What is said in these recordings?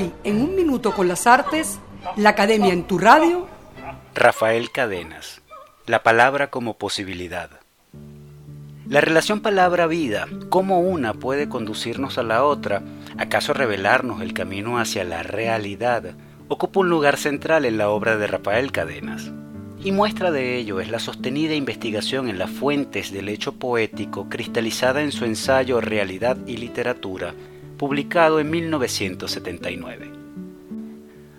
Hoy, en un minuto con las artes, la Academia en tu radio. Rafael Cadenas. La palabra como posibilidad. La relación palabra-vida, ¿cómo una puede conducirnos a la otra? ¿Acaso revelarnos el camino hacia la realidad? Ocupa un lugar central en la obra de Rafael Cadenas. Y muestra de ello es la sostenida investigación en las fuentes del hecho poético cristalizada en su ensayo Realidad y Literatura, publicado en 1979.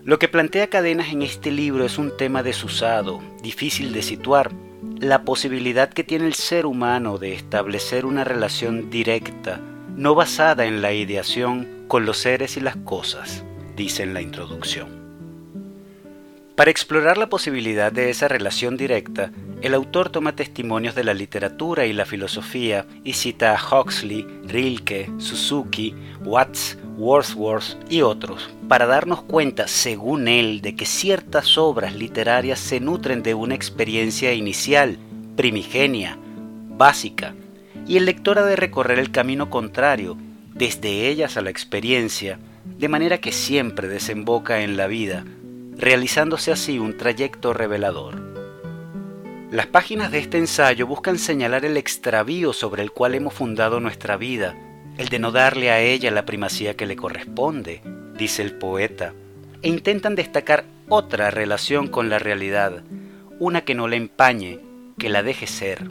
Lo que plantea Cadenas en este libro es un tema desusado, difícil de situar, la posibilidad que tiene el ser humano de establecer una relación directa, no basada en la ideación con los seres y las cosas, dice en la introducción. Para explorar la posibilidad de esa relación directa, el autor toma testimonios de la literatura y la filosofía y cita a Huxley, Rilke, Suzuki, Watts, Wordsworth y otros, para darnos cuenta, según él, de que ciertas obras literarias se nutren de una experiencia inicial, primigenia, básica, y el lector ha de recorrer el camino contrario, desde ellas a la experiencia, de manera que siempre desemboca en la vida, realizándose así un trayecto revelador. Las páginas de este ensayo buscan señalar el extravío sobre el cual hemos fundado nuestra vida, el de no darle a ella la primacía que le corresponde, dice el poeta, e intentan destacar otra relación con la realidad, una que no la empañe, que la deje ser.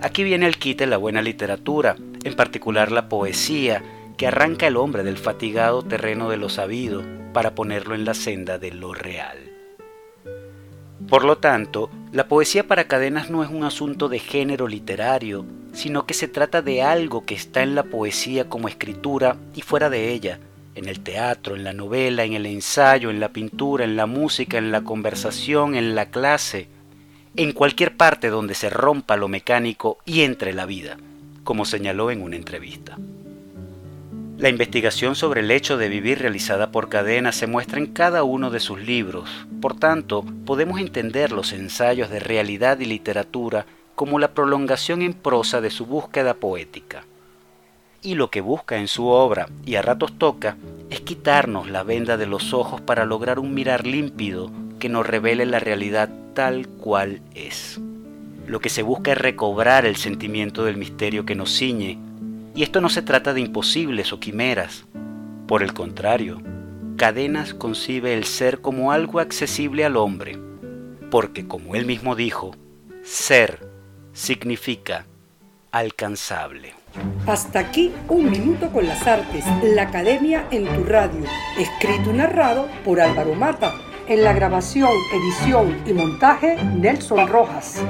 Aquí viene el quite la buena literatura, en particular la poesía, que arranca el hombre del fatigado terreno de lo sabido para ponerlo en la senda de lo real. Por lo tanto, la poesía para cadenas no es un asunto de género literario, sino que se trata de algo que está en la poesía como escritura y fuera de ella, en el teatro, en la novela, en el ensayo, en la pintura, en la música, en la conversación, en la clase, en cualquier parte donde se rompa lo mecánico y entre la vida, como señaló en una entrevista. La investigación sobre el hecho de vivir realizada por Cadena se muestra en cada uno de sus libros, por tanto, podemos entender los ensayos de realidad y literatura como la prolongación en prosa de su búsqueda poética. Y lo que busca en su obra, y a ratos toca, es quitarnos la venda de los ojos para lograr un mirar límpido que nos revele la realidad tal cual es. Lo que se busca es recobrar el sentimiento del misterio que nos ciñe y esto no se trata de imposibles o quimeras. Por el contrario, Cadenas concibe el ser como algo accesible al hombre, porque como él mismo dijo, ser significa alcanzable. Hasta aquí un minuto con las artes, la academia en tu radio, escrito y narrado por Álvaro Mata, en la grabación, edición y montaje Nelson Rojas.